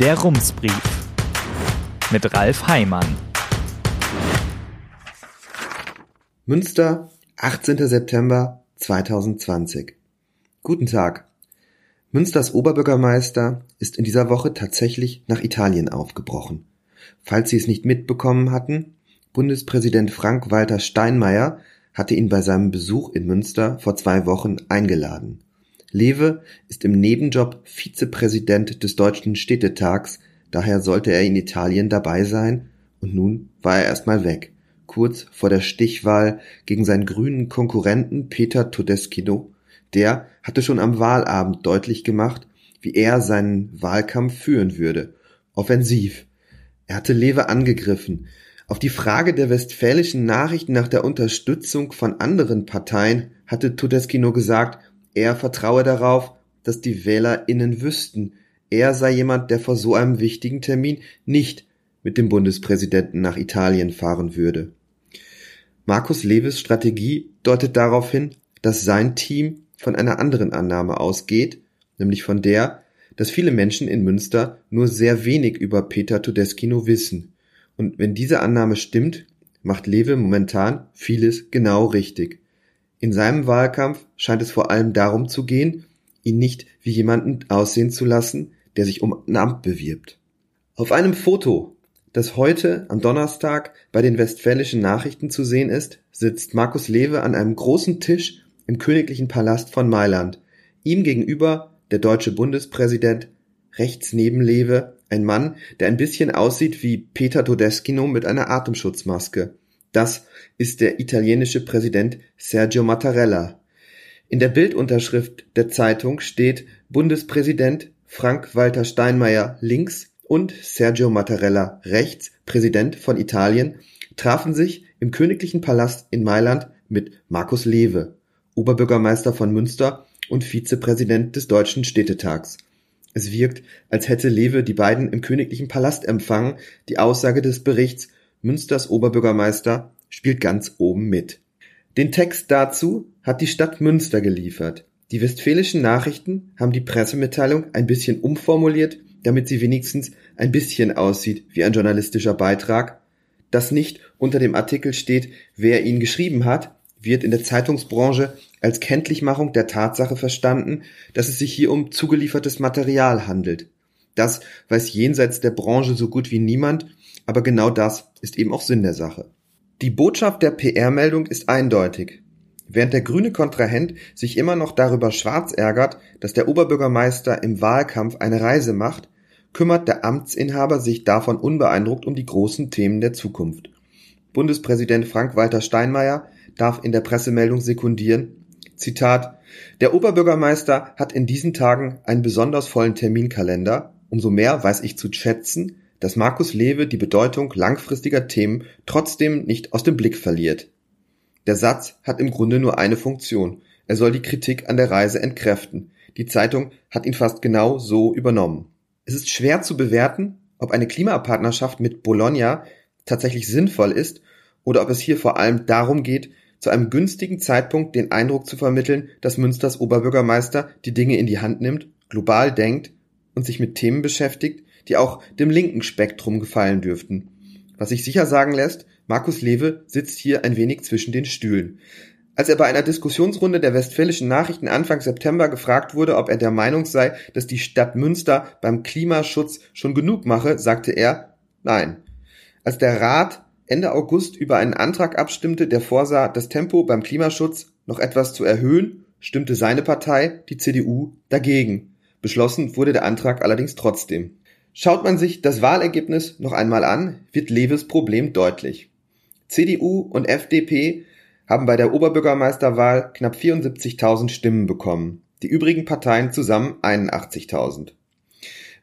Der Rumsbrief mit Ralf Heimann. Münster, 18. September 2020. Guten Tag. Münsters Oberbürgermeister ist in dieser Woche tatsächlich nach Italien aufgebrochen. Falls Sie es nicht mitbekommen hatten, Bundespräsident Frank-Walter Steinmeier hatte ihn bei seinem Besuch in Münster vor zwei Wochen eingeladen. Lewe ist im Nebenjob Vizepräsident des Deutschen Städtetags, daher sollte er in Italien dabei sein, und nun war er erstmal weg, kurz vor der Stichwahl gegen seinen grünen Konkurrenten Peter Todeschino. Der hatte schon am Wahlabend deutlich gemacht, wie er seinen Wahlkampf führen würde. Offensiv. Er hatte Lewe angegriffen, auf die Frage der Westfälischen Nachrichten nach der Unterstützung von anderen Parteien hatte Todeskino gesagt, er vertraue darauf, dass die WählerInnen wüssten, er sei jemand, der vor so einem wichtigen Termin nicht mit dem Bundespräsidenten nach Italien fahren würde. Markus Lewes Strategie deutet darauf hin, dass sein Team von einer anderen Annahme ausgeht, nämlich von der, dass viele Menschen in Münster nur sehr wenig über Peter Todeskino wissen und wenn diese Annahme stimmt, macht Lewe momentan vieles genau richtig. In seinem Wahlkampf scheint es vor allem darum zu gehen, ihn nicht wie jemanden aussehen zu lassen, der sich um ein Amt bewirbt. Auf einem Foto, das heute am Donnerstag bei den Westfälischen Nachrichten zu sehen ist, sitzt Markus Lewe an einem großen Tisch im königlichen Palast von Mailand. Ihm gegenüber der deutsche Bundespräsident, rechts neben Lewe ein Mann, der ein bisschen aussieht wie Peter Todeskino mit einer Atemschutzmaske. Das ist der italienische Präsident Sergio Mattarella. In der Bildunterschrift der Zeitung steht Bundespräsident Frank-Walter Steinmeier links und Sergio Mattarella rechts, Präsident von Italien, trafen sich im königlichen Palast in Mailand mit Markus Lewe, Oberbürgermeister von Münster und Vizepräsident des Deutschen Städtetags. Es wirkt, als hätte Lewe die beiden im königlichen Palast empfangen, die Aussage des Berichts Münsters Oberbürgermeister spielt ganz oben mit. Den Text dazu hat die Stadt Münster geliefert. Die Westfälischen Nachrichten haben die Pressemitteilung ein bisschen umformuliert, damit sie wenigstens ein bisschen aussieht wie ein journalistischer Beitrag. Dass nicht unter dem Artikel steht, wer ihn geschrieben hat, wird in der Zeitungsbranche als Kenntlichmachung der Tatsache verstanden, dass es sich hier um zugeliefertes Material handelt. Das weiß jenseits der Branche so gut wie niemand, aber genau das ist eben auch Sinn der Sache. Die Botschaft der PR-Meldung ist eindeutig. Während der grüne Kontrahent sich immer noch darüber schwarz ärgert, dass der Oberbürgermeister im Wahlkampf eine Reise macht, kümmert der Amtsinhaber sich davon unbeeindruckt um die großen Themen der Zukunft. Bundespräsident Frank-Walter Steinmeier darf in der Pressemeldung sekundieren, Zitat, der Oberbürgermeister hat in diesen Tagen einen besonders vollen Terminkalender, umso mehr weiß ich zu schätzen, dass Markus Lewe die Bedeutung langfristiger Themen trotzdem nicht aus dem Blick verliert. Der Satz hat im Grunde nur eine Funktion. Er soll die Kritik an der Reise entkräften. Die Zeitung hat ihn fast genau so übernommen. Es ist schwer zu bewerten, ob eine Klimapartnerschaft mit Bologna tatsächlich sinnvoll ist oder ob es hier vor allem darum geht, zu einem günstigen Zeitpunkt den Eindruck zu vermitteln, dass Münsters Oberbürgermeister die Dinge in die Hand nimmt, global denkt und sich mit Themen beschäftigt, die auch dem linken Spektrum gefallen dürften. Was sich sicher sagen lässt, Markus Lewe sitzt hier ein wenig zwischen den Stühlen. Als er bei einer Diskussionsrunde der Westfälischen Nachrichten Anfang September gefragt wurde, ob er der Meinung sei, dass die Stadt Münster beim Klimaschutz schon genug mache, sagte er Nein. Als der Rat Ende August über einen Antrag abstimmte, der vorsah, das Tempo beim Klimaschutz noch etwas zu erhöhen, stimmte seine Partei, die CDU, dagegen. Beschlossen wurde der Antrag allerdings trotzdem. Schaut man sich das Wahlergebnis noch einmal an, wird Lewes Problem deutlich. CDU und FDP haben bei der Oberbürgermeisterwahl knapp 74.000 Stimmen bekommen, die übrigen Parteien zusammen 81.000.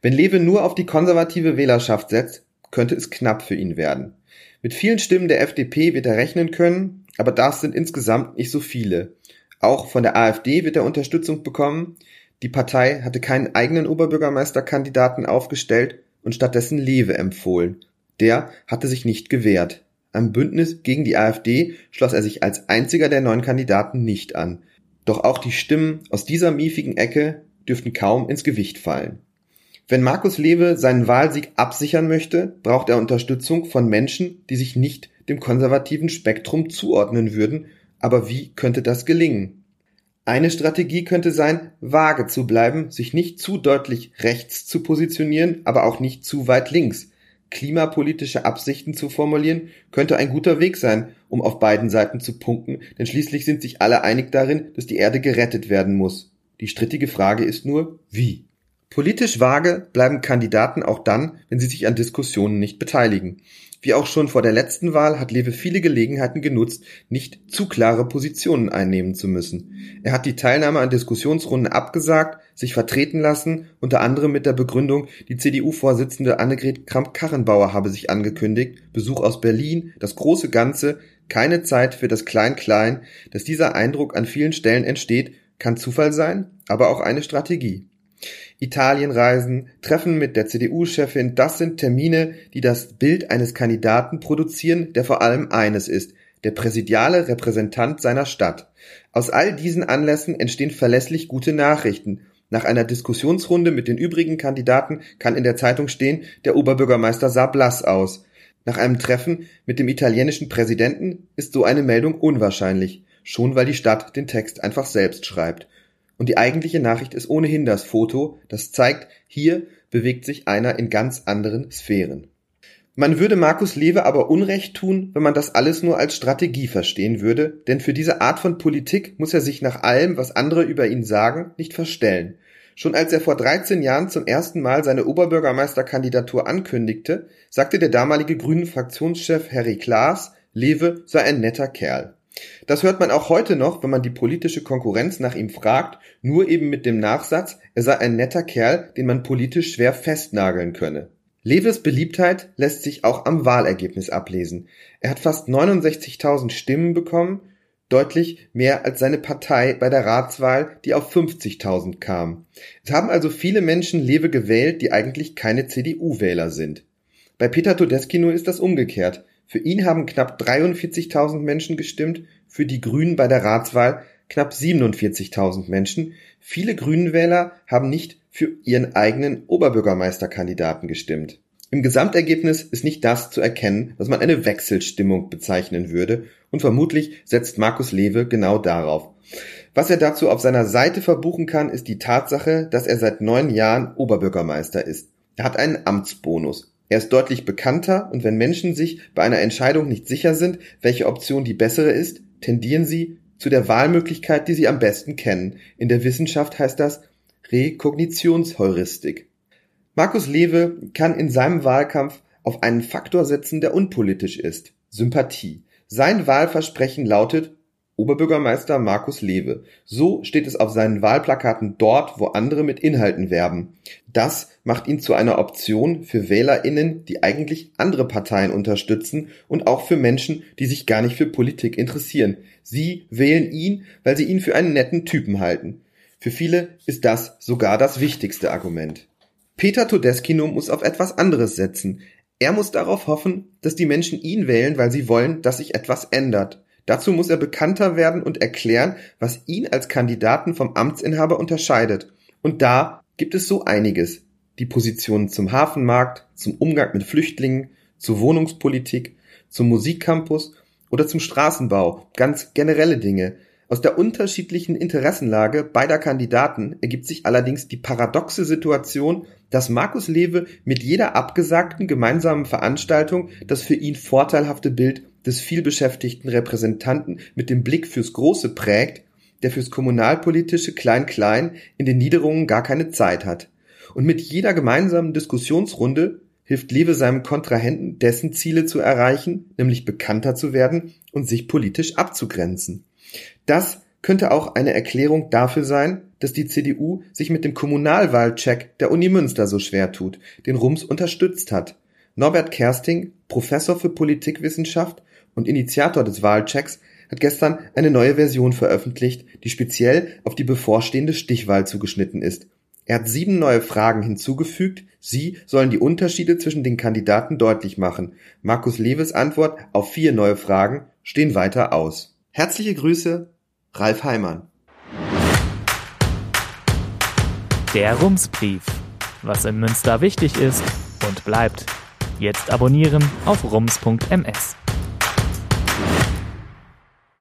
Wenn Lewe nur auf die konservative Wählerschaft setzt, könnte es knapp für ihn werden. Mit vielen Stimmen der FDP wird er rechnen können, aber das sind insgesamt nicht so viele. Auch von der AfD wird er Unterstützung bekommen. Die Partei hatte keinen eigenen Oberbürgermeisterkandidaten aufgestellt und stattdessen Lewe empfohlen. Der hatte sich nicht gewehrt. Am Bündnis gegen die AfD schloss er sich als einziger der neun Kandidaten nicht an. Doch auch die Stimmen aus dieser miefigen Ecke dürften kaum ins Gewicht fallen. Wenn Markus Lewe seinen Wahlsieg absichern möchte, braucht er Unterstützung von Menschen, die sich nicht dem konservativen Spektrum zuordnen würden, aber wie könnte das gelingen? Eine Strategie könnte sein, vage zu bleiben, sich nicht zu deutlich rechts zu positionieren, aber auch nicht zu weit links. Klimapolitische Absichten zu formulieren, könnte ein guter Weg sein, um auf beiden Seiten zu punkten, denn schließlich sind sich alle einig darin, dass die Erde gerettet werden muss. Die strittige Frage ist nur, wie? Politisch vage bleiben Kandidaten auch dann, wenn sie sich an Diskussionen nicht beteiligen. Wie auch schon vor der letzten Wahl hat Lewe viele Gelegenheiten genutzt, nicht zu klare Positionen einnehmen zu müssen. Er hat die Teilnahme an Diskussionsrunden abgesagt, sich vertreten lassen, unter anderem mit der Begründung, die CDU-Vorsitzende Annegret Kramp-Karrenbauer habe sich angekündigt, Besuch aus Berlin, das große Ganze, keine Zeit für das Klein-Klein, dass dieser Eindruck an vielen Stellen entsteht, kann Zufall sein, aber auch eine Strategie. Italienreisen, Treffen mit der CDU-Chefin, das sind Termine, die das Bild eines Kandidaten produzieren, der vor allem eines ist, der präsidiale Repräsentant seiner Stadt. Aus all diesen Anlässen entstehen verlässlich gute Nachrichten. Nach einer Diskussionsrunde mit den übrigen Kandidaten kann in der Zeitung stehen, der Oberbürgermeister sah blass aus. Nach einem Treffen mit dem italienischen Präsidenten ist so eine Meldung unwahrscheinlich, schon weil die Stadt den Text einfach selbst schreibt. Und die eigentliche Nachricht ist ohnehin das Foto, das zeigt, hier bewegt sich einer in ganz anderen Sphären. Man würde Markus Lewe aber Unrecht tun, wenn man das alles nur als Strategie verstehen würde, denn für diese Art von Politik muss er sich nach allem, was andere über ihn sagen, nicht verstellen. Schon als er vor 13 Jahren zum ersten Mal seine Oberbürgermeisterkandidatur ankündigte, sagte der damalige grünen Fraktionschef Harry Klaas, Lewe sei ein netter Kerl. Das hört man auch heute noch, wenn man die politische Konkurrenz nach ihm fragt, nur eben mit dem Nachsatz, er sei ein netter Kerl, den man politisch schwer festnageln könne. Leves Beliebtheit lässt sich auch am Wahlergebnis ablesen. Er hat fast 69.000 Stimmen bekommen, deutlich mehr als seine Partei bei der Ratswahl, die auf 50.000 kam. Es haben also viele Menschen Lewe gewählt, die eigentlich keine CDU-Wähler sind. Bei Peter Todeskino ist das umgekehrt. Für ihn haben knapp 43.000 Menschen gestimmt, für die Grünen bei der Ratswahl knapp 47.000 Menschen. Viele Grünenwähler haben nicht für ihren eigenen Oberbürgermeisterkandidaten gestimmt. Im Gesamtergebnis ist nicht das zu erkennen, was man eine Wechselstimmung bezeichnen würde, und vermutlich setzt Markus Lewe genau darauf. Was er dazu auf seiner Seite verbuchen kann, ist die Tatsache, dass er seit neun Jahren Oberbürgermeister ist. Er hat einen Amtsbonus. Er ist deutlich bekannter und wenn Menschen sich bei einer Entscheidung nicht sicher sind, welche Option die bessere ist, tendieren sie zu der Wahlmöglichkeit, die sie am besten kennen. In der Wissenschaft heißt das Rekognitionsheuristik. Markus Lewe kann in seinem Wahlkampf auf einen Faktor setzen, der unpolitisch ist. Sympathie. Sein Wahlversprechen lautet Oberbürgermeister Markus Lewe. So steht es auf seinen Wahlplakaten dort, wo andere mit Inhalten werben. Das macht ihn zu einer Option für Wählerinnen, die eigentlich andere Parteien unterstützen und auch für Menschen, die sich gar nicht für Politik interessieren. Sie wählen ihn, weil sie ihn für einen netten Typen halten. Für viele ist das sogar das wichtigste Argument. Peter Todeskino muss auf etwas anderes setzen. Er muss darauf hoffen, dass die Menschen ihn wählen, weil sie wollen, dass sich etwas ändert. Dazu muss er bekannter werden und erklären, was ihn als Kandidaten vom Amtsinhaber unterscheidet. Und da gibt es so einiges. Die Positionen zum Hafenmarkt, zum Umgang mit Flüchtlingen, zur Wohnungspolitik, zum Musikcampus oder zum Straßenbau, ganz generelle Dinge. Aus der unterschiedlichen Interessenlage beider Kandidaten ergibt sich allerdings die paradoxe Situation, dass Markus Lewe mit jeder abgesagten gemeinsamen Veranstaltung das für ihn vorteilhafte Bild des vielbeschäftigten Repräsentanten mit dem Blick fürs Große prägt, der fürs kommunalpolitische Klein-Klein in den Niederungen gar keine Zeit hat. Und mit jeder gemeinsamen Diskussionsrunde hilft Lewe seinem Kontrahenten, dessen Ziele zu erreichen, nämlich bekannter zu werden und sich politisch abzugrenzen. Das könnte auch eine Erklärung dafür sein, dass die CDU sich mit dem Kommunalwahlcheck der Uni Münster so schwer tut, den Rums unterstützt hat. Norbert Kersting, Professor für Politikwissenschaft und Initiator des Wahlchecks, hat gestern eine neue Version veröffentlicht, die speziell auf die bevorstehende Stichwahl zugeschnitten ist. Er hat sieben neue Fragen hinzugefügt. Sie sollen die Unterschiede zwischen den Kandidaten deutlich machen. Markus Lewes Antwort auf vier neue Fragen stehen weiter aus. Herzliche Grüße, Ralf Heimann. Der Rumsbrief was in Münster wichtig ist und bleibt. Jetzt abonnieren auf rums.ms.